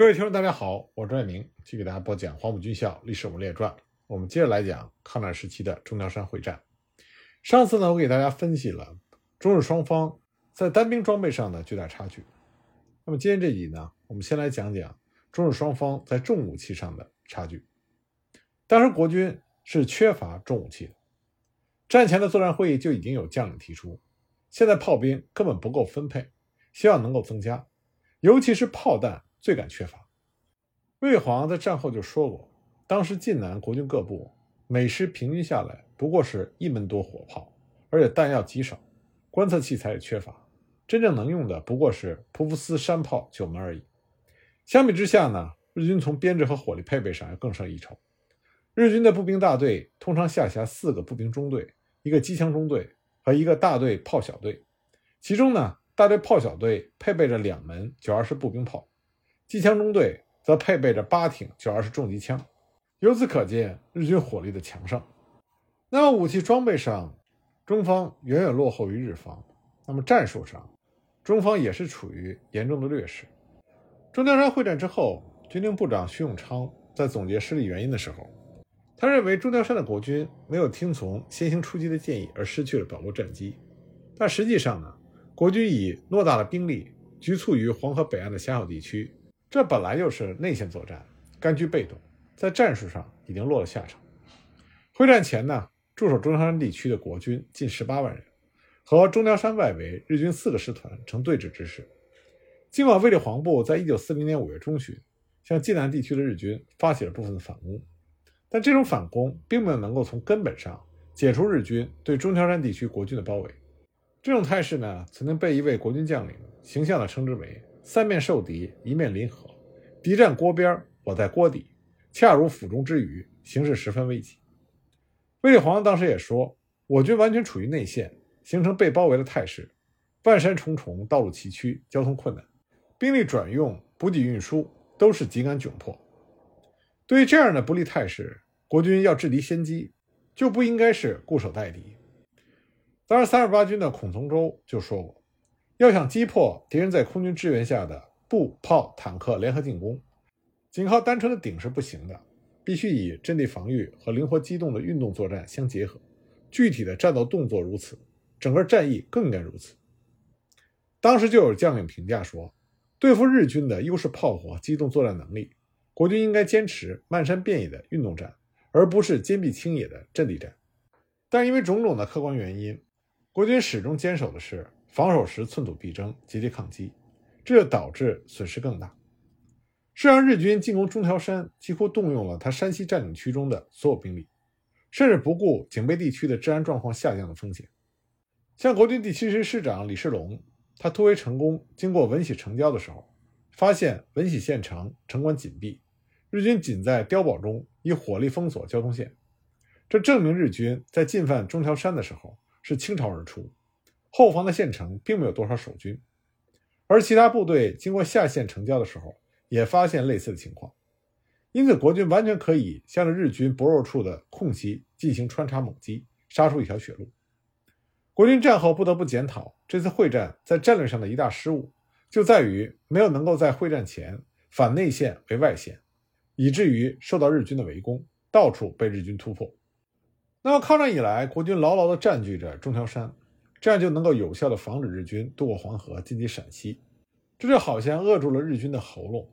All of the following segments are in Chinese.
各位听众，大家好，我是张爱明，继续给大家播讲《黄埔军校历史人物列传》。我们接着来讲抗战时期的中条山会战。上次呢，我给大家分析了中日双方在单兵装备上的巨大差距。那么今天这集呢，我们先来讲讲中日双方在重武器上的差距。当时国军是缺乏重武器的，战前的作战会议就已经有将领提出，现在炮兵根本不够分配，希望能够增加，尤其是炮弹。最感缺乏。卫煌在战后就说过，当时晋南国军各部每师平均下来不过是一门多火炮，而且弹药极少，观测器材也缺乏，真正能用的不过是普夫斯山炮九门而已。相比之下呢，日军从编制和火力配备上要更胜一筹。日军的步兵大队通常下辖四个步兵中队、一个机枪中队和一个大队炮小队，其中呢，大队炮小队配备着两门九二式步兵炮。机枪中队则配备着八挺九二式重机枪，由此可见日军火力的强盛。那么武器装备上，中方远远落后于日方。那么战术上，中方也是处于严重的劣势。中条山会战之后，军令部长徐永昌在总结失利原因的时候，他认为中条山的国军没有听从先行出击的建议而失去了保留战机。但实际上呢，国军以偌大的兵力局促于黄河北岸的狭小地区。这本来就是内线作战，甘居被动，在战术上已经落了下场。会战前呢，驻守中条山地区的国军近十八万人，和中条山外围日军四个师团成对峙之势。尽管卫立煌部在一九四零年五月中旬向晋南地区的日军发起了部分的反攻，但这种反攻并没有能够从根本上解除日军对中条山地区国军的包围。这种态势呢，曾经被一位国军将领形象地称之为。三面受敌，一面临河，敌占锅边，我在锅底，恰如釜中之鱼，形势十分危急。卫立煌当时也说，我军完全处于内线，形成被包围的态势，万山重重，道路崎岖，交通困难，兵力转用、补给运输都是极感窘迫。对于这样的不利态势，国军要制敌先机，就不应该是固守待敌。当然，三十八军的孔从周就说过。要想击破敌人在空军支援下的步炮坦克联合进攻，仅靠单纯的顶是不行的，必须以阵地防御和灵活机动的运动作战相结合。具体的战斗动作如此，整个战役更应该如此。当时就有将领评价说，对付日军的优势炮火、机动作战能力，国军应该坚持漫山遍野的运动战，而不是坚壁清野的阵地战。但因为种种的客观原因，国军始终坚守的是。防守时寸土必争，节节抗击，这就导致损失更大。是让日军进攻中条山，几乎动用了他山西占领区中的所有兵力，甚至不顾警备地区的治安状况下降的风险。像国军第七师师长李世龙，他突围成功，经过闻喜城郊的时候，发现闻喜县城城关紧闭，日军仅在碉堡中以火力封锁交通线，这证明日军在进犯中条山的时候是倾巢而出。后方的县城并没有多少守军，而其他部队经过下线城郊的时候，也发现类似的情况。因此，国军完全可以向着日军薄弱处的空隙进行穿插猛击，杀出一条血路。国军战后不得不检讨这次会战在战略上的一大失误，就在于没有能够在会战前反内线为外线，以至于受到日军的围攻，到处被日军突破。那么，抗战以来，国军牢牢地占据着中条山。这样就能够有效地防止日军渡过黄河进击陕西，这就好像扼住了日军的喉咙。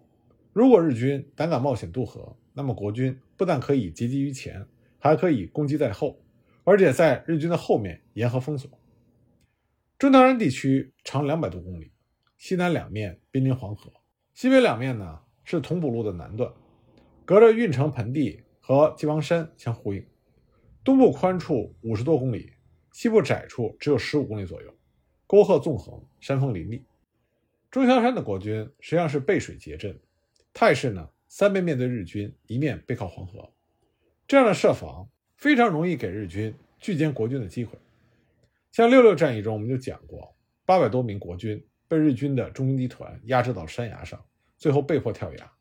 如果日军胆敢冒险渡河，那么国军不但可以截击于前，还可以攻击在后，而且在日军的后面沿河封锁。中条山地区长两百多公里，西南两面濒临黄河，西北两面呢是同蒲路的南段，隔着运城盆地和鸡王山相呼应，东部宽处五十多公里。西部窄处只有十五公里左右，沟壑纵横，山峰林立。中条山的国军实际上是背水结阵，态势呢三面面对日军，一面背靠黄河。这样的设防非常容易给日军聚歼国军的机会。像六六战役中，我们就讲过，八百多名国军被日军的中兵集团压制到山崖上，最后被迫跳崖。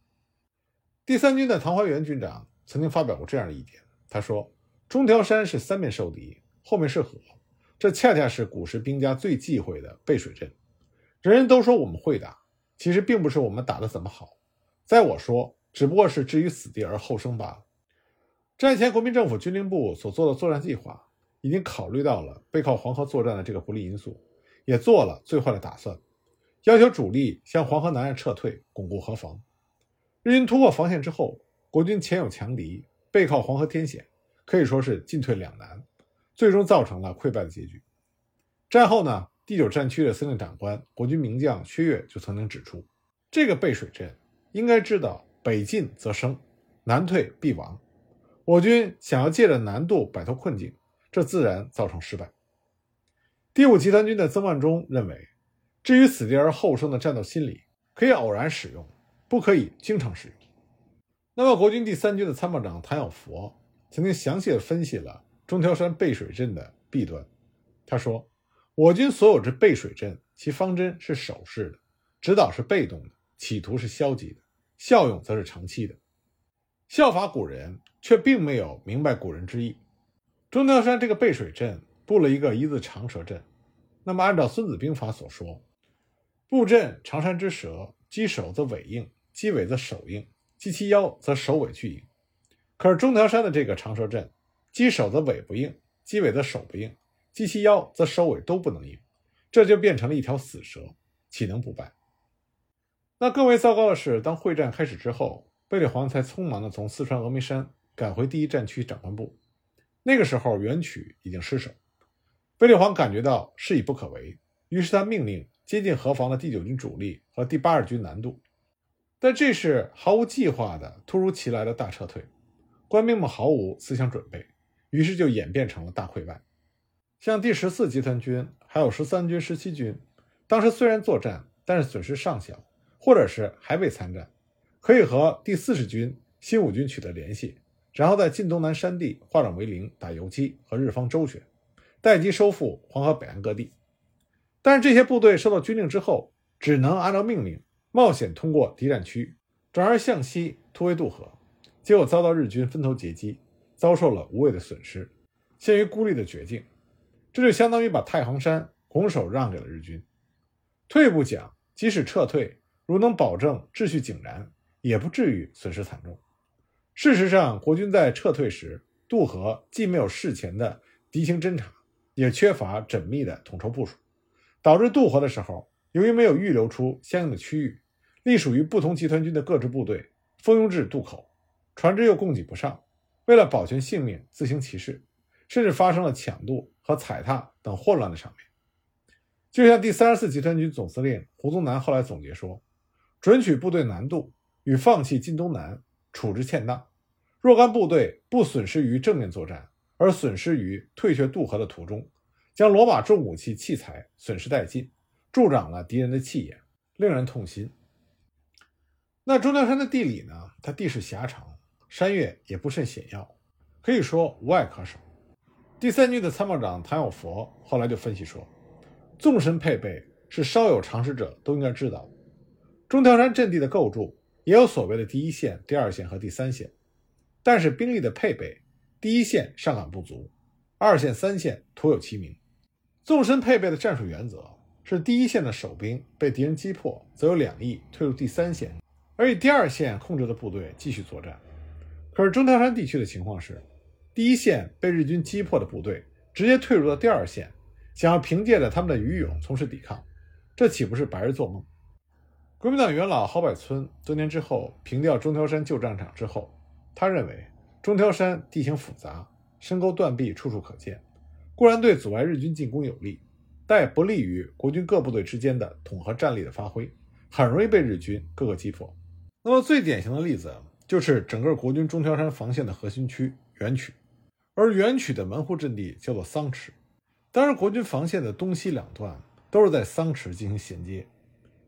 第三军的唐怀元军长曾经发表过这样的一点，他说：“中条山是三面受敌。”后面是河，这恰恰是古时兵家最忌讳的背水阵。人人都说我们会打，其实并不是我们打得怎么好，在我说，只不过是置于死地而后生罢了。战前国民政府军令部所做的作战计划，已经考虑到了背靠黄河作战的这个不利因素，也做了最坏的打算，要求主力向黄河南岸撤退，巩固河防。日军突破防线之后，国军前有强敌，背靠黄河天险，可以说是进退两难，最终造成了溃败的结局。战后呢，第九战区的司令长官国军名将薛岳就曾经指出，这个背水阵应该知道北进则生，南退必亡。我军想要借着难度摆脱困境，这自然造成失败。第五集团军的曾万钟认为，至于死地而后生的战斗心理，可以偶然使用。不可以经常使用。那么，国军第三军的参谋长谭友佛曾经详细的分析了中条山背水阵的弊端。他说：“我军所有之背水阵，其方针是守势的，指导是被动的，企图是消极的，效用则是长期的。效法古人，却并没有明白古人之意。中条山这个背水阵布了一个一字长蛇阵。那么，按照《孙子兵法》所说，布阵长山之蛇，击首则尾应。”击尾则首应，击其腰则首尾俱应。可是中条山的这个长蛇阵，击首则尾不硬，击尾则首不硬，击其腰则首尾都不能硬，这就变成了一条死蛇，岂能不败？那更为糟糕的是，当会战开始之后，贝勒黄才匆忙地从四川峨眉山赶回第一战区长官部。那个时候，元曲已经失守，贝勒黄感觉到事已不可为，于是他命令接近河防的第九军主力和第八十军南渡。但这是毫无计划的、突如其来的大撤退，官兵们毫无思想准备，于是就演变成了大溃败。像第十四集团军还有十三军、十七军，当时虽然作战，但是损失尚小，或者是还未参战，可以和第四十军、新五军取得联系，然后在晋东南山地化整为零，打游击和日方周旋，待机收复黄河北岸各地。但是这些部队收到军令之后，只能按照命令。冒险通过敌占区，转而向西突围渡河，结果遭到日军分头截击，遭受了无谓的损失，陷于孤立的绝境。这就相当于把太行山拱手让给了日军。退一步讲，即使撤退，如能保证秩序井然，也不至于损失惨重。事实上，国军在撤退时渡河，既没有事前的敌情侦察，也缺乏缜密的统筹部署，导致渡河的时候，由于没有预留出相应的区域。隶属于不同集团军的各支部队蜂拥至渡口，船只又供给不上，为了保全性命，自行其事，甚至发生了抢渡和踩踏等混乱的场面。就像第三十四集团军总司令胡宗南后来总结说：“准许部队南渡与放弃晋东南处置欠当，若干部队不损失于正面作战，而损失于退却渡河的途中，将罗马重武器器材损失殆尽，助长了敌人的气焰，令人痛心。”那中条山的地理呢？它地势狭长，山岳也不甚险要，可以说无碍可守。第三军的参谋长谭友佛后来就分析说，纵深配备是稍有常识者都应该知道。中条山阵地的构筑也有所谓的第一线、第二线和第三线，但是兵力的配备，第一线尚感不足，二线、三线徒有其名。纵深配备的战术原则是：第一线的守兵被敌人击破，则有两翼退入第三线。而以第二线控制的部队继续作战，可是中条山地区的情况是，第一线被日军击破的部队直接退入到第二线，想要凭借着他们的余勇从事抵抗，这岂不是白日做梦？国民党元老郝柏村多年之后平调中条山旧战场之后，他认为中条山地形复杂，深沟断壁处处可见，固然对阻碍日军进攻有利，但也不利于国军各部队之间的统合战力的发挥，很容易被日军各个击破。那么最典型的例子就是整个国军中条山防线的核心区垣曲，而垣曲的门户阵地叫做桑池。当然，国军防线的东西两段都是在桑池进行衔接，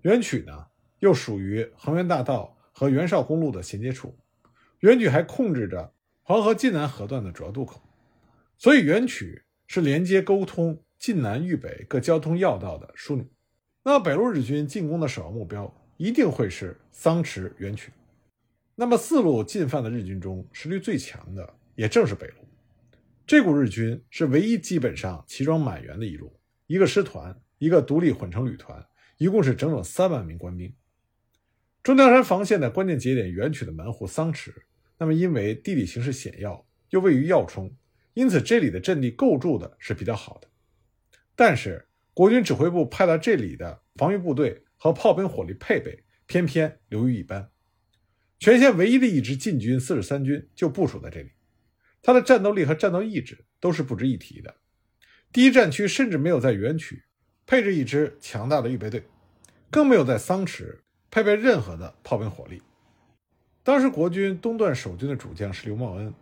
垣曲呢又属于恒源大道和袁绍公路的衔接处，垣曲还控制着黄河晋南河段的主要渡口，所以垣曲是连接沟通晋南豫北各交通要道的枢纽。那北路日军进攻的首要目标。一定会是桑池垣曲。那么四路进犯的日军中，实力最强的也正是北路。这股日军是唯一基本上齐装满员的一路，一个师团，一个独立混成旅团，一共是整整三万名官兵。中条山防线的关键节点元曲的门户桑池，那么因为地理形势险要，又位于要冲，因此这里的阵地构筑的是比较好的。但是国军指挥部派到这里的防御部队和炮兵火力配备偏偏流于一般。全线唯一的一支晋军四十三军就部署在这里，他的战斗力和战斗意志都是不值一提的。第一战区甚至没有在原曲配置一支强大的预备队，更没有在桑池配备任何的炮兵火力。当时国军东段守军的主将是刘茂恩，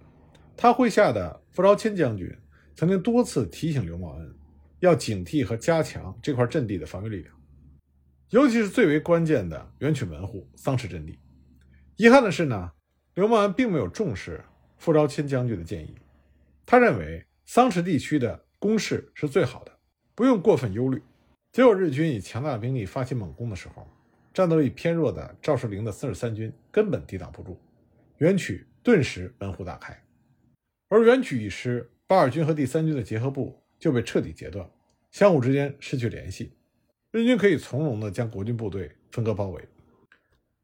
他麾下的傅朝谦将军曾经多次提醒刘茂恩要警惕和加强这块阵地的防御力量，尤其是最为关键的元曲门户桑池阵地。遗憾的是呢，刘茂安并没有重视傅昭谦将军的建议。他认为桑池地区的攻势是最好的，不用过分忧虑。结果日军以强大的兵力发起猛攻的时候，战斗力偏弱的赵世灵的四十三军根本抵挡不住，元曲顿时门户大开。而元曲一失，八二军和第三军的结合部就被彻底截断，相互之间失去联系，日军可以从容地将国军部队分割包围。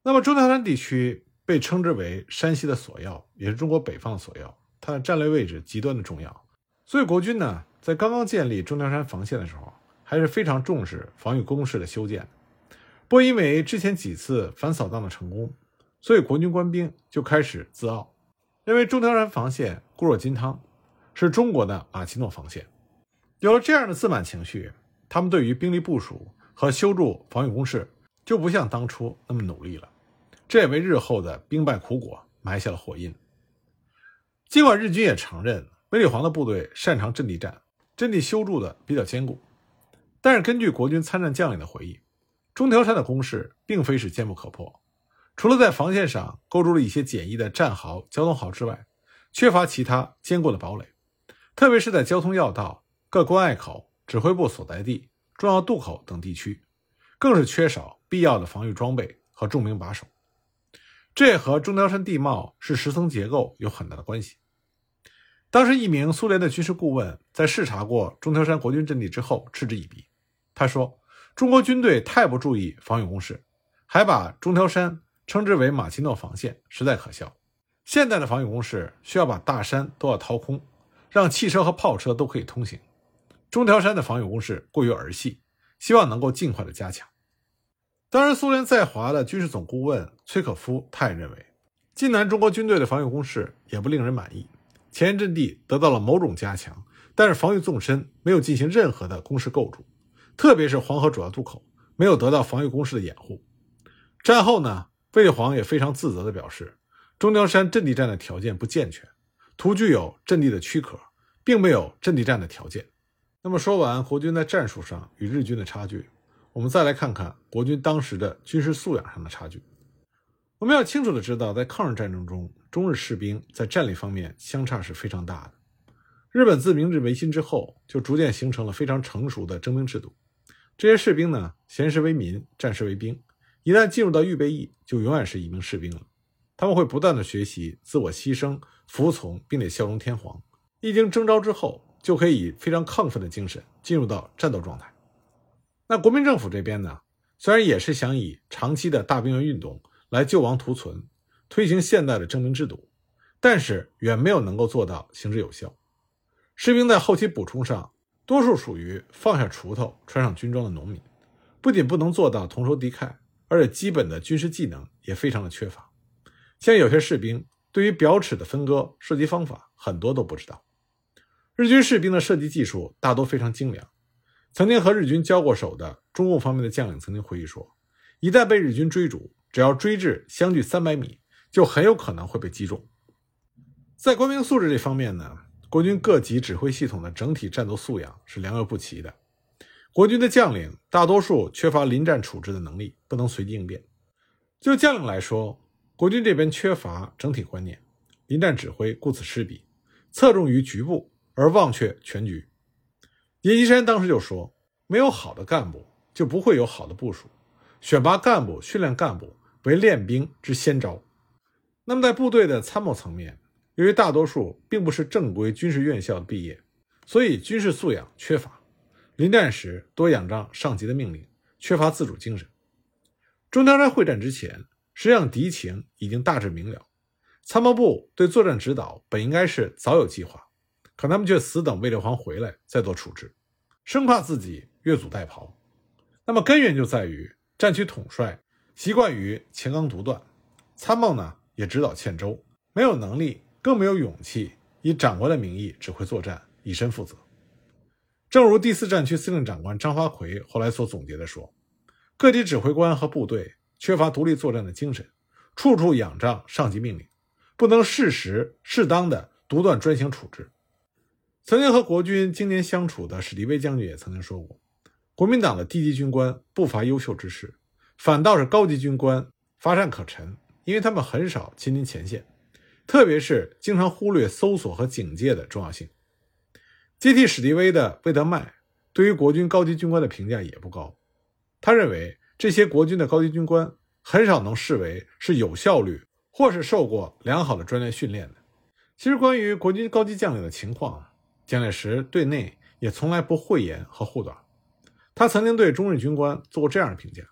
那么中条山地区被称之为山西的索要，也是中国北方的索要，它的战略位置极端的重要。所以国军呢，在刚刚建立中条山防线的时候，还是非常重视防御工事的修建。不过因为之前几次反扫荡的成功，所以国军官兵就开始自傲，认为中条山防线固若金汤，是中国的马奇诺防线。有了这样的自满情绪，他们对于兵力部署和修筑防御工事就不像当初那么努力了。这也为日后的兵败苦果埋下了火印。尽管日军也承认卫立煌的部队擅长阵地战，阵地修筑的比较坚固，但是根据国军参战将领的回忆，中条山的攻势并非是坚不可破。除了在防线上构筑了一些简易的战壕、交通壕之外，缺乏其他坚固的堡垒，特别是在交通要道、各关隘口、指挥部所在地、重要渡口等地区，更是缺少必要的防御装备和重兵把守。这也和中条山地貌是石层结构有很大的关系。当时，一名苏联的军事顾问在视察过中条山国军阵地之后，嗤之以鼻。他说：“中国军队太不注意防御工事，还把中条山称之为马奇诺防线，实在可笑。现代的防御工事需要把大山都要掏空，让汽车和炮车都可以通行。中条山的防御工事过于儿戏，希望能够尽快的加强。”当然，苏联在华的军事总顾问崔可夫他也认为，晋南中国军队的防御工事也不令人满意。前沿阵地得到了某种加强，但是防御纵深没有进行任何的工事构筑，特别是黄河主要渡口没有得到防御工事的掩护。战后呢，卫立煌也非常自责地表示，中条山阵地战的条件不健全，图具有阵地的躯壳，并没有阵地战的条件。那么说完国军在战术上与日军的差距。我们再来看看国军当时的军事素养上的差距。我们要清楚的知道，在抗日战争中，中日士兵在战力方面相差是非常大的。日本自明治维新之后，就逐渐形成了非常成熟的征兵制度。这些士兵呢，闲时为民，战时为兵。一旦进入到预备役，就永远是一名士兵了。他们会不断的学习自我牺牲、服从，并且效忠天皇。一经征召之后，就可以以非常亢奋的精神进入到战斗状态。那国民政府这边呢，虽然也是想以长期的大兵员运动来救亡图存，推行现代的征兵制度，但是远没有能够做到行之有效。士兵在后期补充上，多数属于放下锄头穿上军装的农民，不仅不能做到同仇敌忾，而且基本的军事技能也非常的缺乏。像有些士兵对于表尺的分割、射击方法很多都不知道。日军士兵的射击技术大多非常精良。曾经和日军交过手的中共方面的将领曾经回忆说，一旦被日军追逐，只要追至相距三百米，就很有可能会被击中。在官兵素质这方面呢，国军各级指挥系统的整体战斗素养是良莠不齐的。国军的将领大多数缺乏临战处置的能力，不能随机应变。就将领来说，国军这边缺乏整体观念，临战指挥顾此失彼，侧重于局部而忘却全局。阎锡山当时就说：“没有好的干部，就不会有好的部署。选拔干部、训练干部为练兵之先招。”那么，在部队的参谋层面，由于大多数并不是正规军事院校毕业，所以军事素养缺乏。临战时多仰仗上级的命令，缺乏自主精神。中条山会战之前，实际上敌情已经大致明了。参谋部对作战指导本应该是早有计划，可他们却死等卫立煌回来再做处置，生怕自己越俎代庖。那么根源就在于战区统帅习惯于乾纲独断，参谋呢也指导欠周，没有能力，更没有勇气以长官的名义指挥作战，以身负责。正如第四战区司令长官张发奎后来所总结的说：“各级指挥官和部队缺乏独立作战的精神，处处仰仗上级命令。”不能适时适当的独断专行处置。曾经和国军经年相处的史迪威将军也曾经说过，国民党的低级军官不乏优秀之士，反倒是高级军官乏善可陈，因为他们很少亲临前线，特别是经常忽略搜索和警戒的重要性。接替史迪威的魏德迈对于国军高级军官的评价也不高，他认为这些国军的高级军官很少能视为是有效率。或是受过良好的专业训练的。其实，关于国军高级将领的情况，蒋介石对内也从来不讳言和护短。他曾经对中日军官做过这样的评价：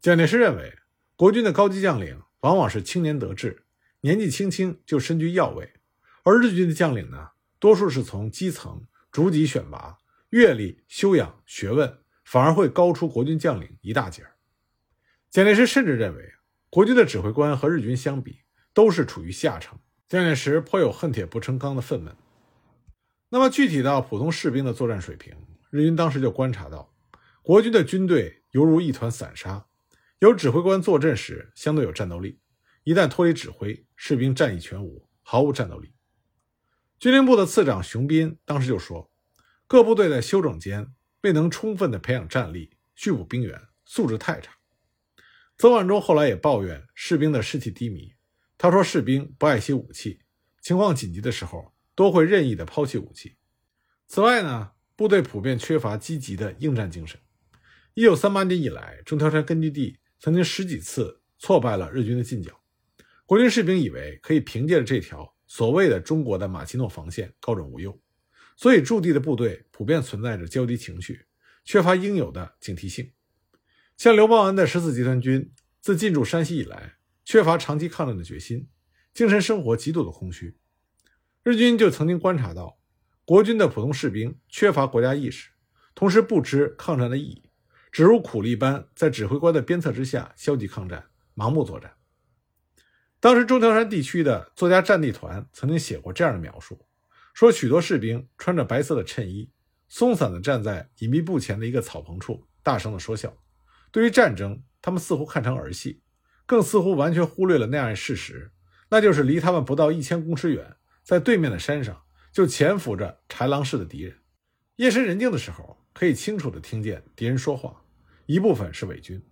蒋介石认为，国军的高级将领往往是青年得志，年纪轻轻就身居要位；而日军的将领呢，多数是从基层逐级选拔，阅历、修养、学问反而会高出国军将领一大截儿。蒋介石甚至认为。国军的指挥官和日军相比，都是处于下层。蒋介石颇有恨铁不成钢的愤懑。那么，具体到普通士兵的作战水平，日军当时就观察到，国军的军队犹如一团散沙，有指挥官坐镇时相对有战斗力，一旦脱离指挥，士兵战意全无，毫无战斗力。军令部的次长熊斌当时就说，各部队在休整间未能充分的培养战力，续补兵员，素质太差。曾万钟后来也抱怨士兵的士气低迷。他说：“士兵不爱惜武器，情况紧急的时候都会任意的抛弃武器。此外呢，部队普遍缺乏积极的应战精神。一九三八年以来，中条山根据地曾经十几次挫败了日军的进剿。国军士兵以为可以凭借着这条所谓的中国的马奇诺防线高枕无忧，所以驻地的部队普遍存在着焦敌情绪，缺乏应有的警惕性。”像刘邦恩的十四集团军，自进驻山西以来，缺乏长期抗战的决心，精神生活极度的空虚。日军就曾经观察到，国军的普通士兵缺乏国家意识，同时不知抗战的意义，只如苦力般在指挥官的鞭策之下消极抗战、盲目作战。当时中条山地区的作家战地团曾经写过这样的描述：说许多士兵穿着白色的衬衣，松散地站在隐蔽部前的一个草棚处，大声地说笑。对于战争，他们似乎看成儿戏，更似乎完全忽略了那样的事实，那就是离他们不到一千公尺远，在对面的山上就潜伏着豺狼式的敌人。夜深人静的时候，可以清楚地听见敌人说话，一部分是伪军。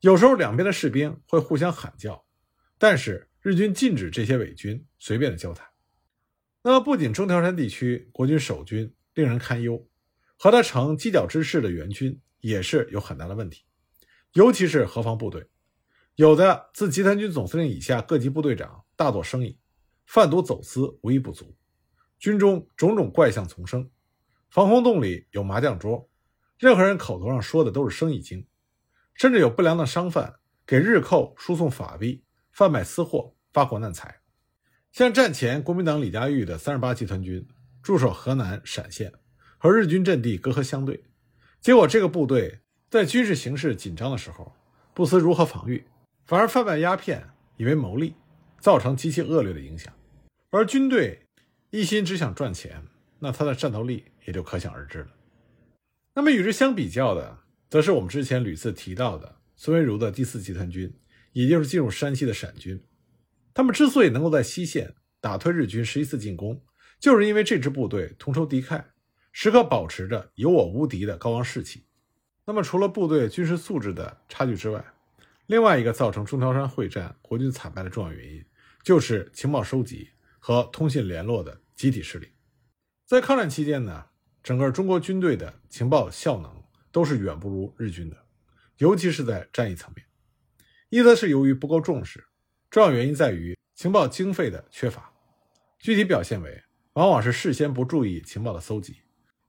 有时候两边的士兵会互相喊叫，但是日军禁止这些伪军随便的交谈。那么，不仅中条山地区国军守军令人堪忧，和他成犄角之势的援军也是有很大的问题。尤其是河防部队，有的自集团军总司令以下各级部队长大做生意，贩毒走私无一不足。军中种种怪象丛生，防空洞里有麻将桌，任何人口头上说的都是生意经，甚至有不良的商贩给日寇输送法币，贩卖私货，发国难财。像战前国民党李家玉的三十八集团军驻守河南陕县，和日军阵地隔河相对，结果这个部队。在军事形势紧张的时候，不思如何防御，反而贩卖鸦片以为牟利，造成极其恶劣的影响。而军队一心只想赚钱，那他的战斗力也就可想而知了。那么与之相比较的，则是我们之前屡次提到的孙维如的第四集团军，也就是进入山西的陕军。他们之所以能够在西线打退日军十一次进攻，就是因为这支部队同仇敌忾，时刻保持着有我无敌的高昂士气。那么，除了部队军事素质的差距之外，另外一个造成中条山会战国军惨败的重要原因，就是情报收集和通信联络的集体势力。在抗战期间呢，整个中国军队的情报效能都是远不如日军的，尤其是在战役层面。一则是由于不够重视，重要原因在于情报经费的缺乏，具体表现为往往是事先不注意情报的搜集，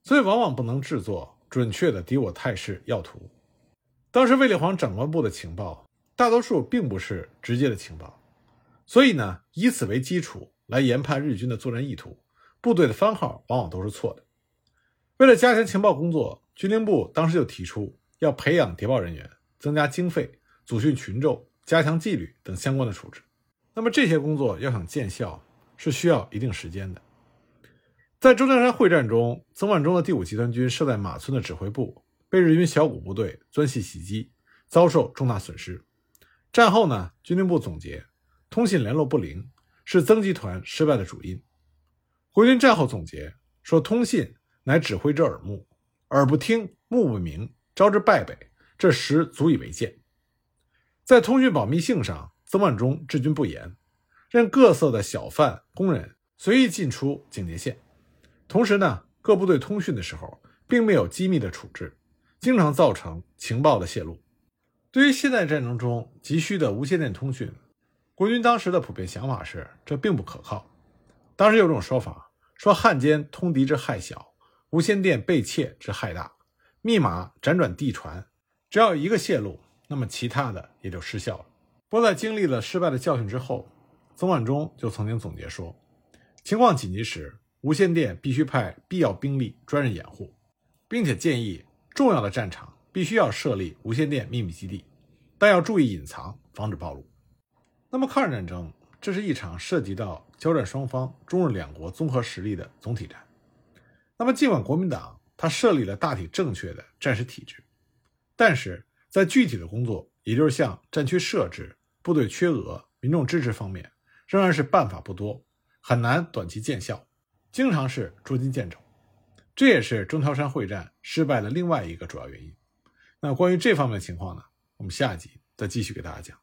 所以往往不能制作。准确的敌我态势要图。当时卫立煌长官部的情报大多数并不是直接的情报，所以呢，以此为基础来研判日军的作战意图，部队的番号往往都是错的。为了加强情报工作，军令部当时就提出要培养谍报人员、增加经费、组训群众、加强纪律等相关的处置。那么这些工作要想见效，是需要一定时间的。在中条山会战中，曾万钟的第五集团军设在马村的指挥部被日军小股部队钻隙袭击，遭受重大损失。战后呢，军令部总结，通信联络不灵是曾集团失败的主因。国军战后总结说，通信乃指挥之耳目，耳不听，目不明，招之败北，这实足以为鉴。在通讯保密性上，曾万钟治军不严，任各色的小贩、工人随意进出警戒线。同时呢，各部队通讯的时候，并没有机密的处置，经常造成情报的泄露。对于现代战争中急需的无线电通讯，国军当时的普遍想法是，这并不可靠。当时有种说法，说汉奸通敌之害小，无线电被窃之害大。密码辗转地传，只要一个泄露，那么其他的也就失效了。不过，在经历了失败的教训之后，曾万钟就曾经总结说，情况紧急时。无线电必须派必要兵力专任掩护，并且建议重要的战场必须要设立无线电秘密基地，但要注意隐藏，防止暴露。那么抗日战争，这是一场涉及到交战双方中日两国综合实力的总体战。那么尽管国民党他设立了大体正确的战时体制，但是在具体的工作，也就是像战区设置、部队缺额、民众支持方面，仍然是办法不多，很难短期见效。经常是捉襟见肘，这也是中条山会战失败的另外一个主要原因。那关于这方面的情况呢，我们下一集再继续给大家讲。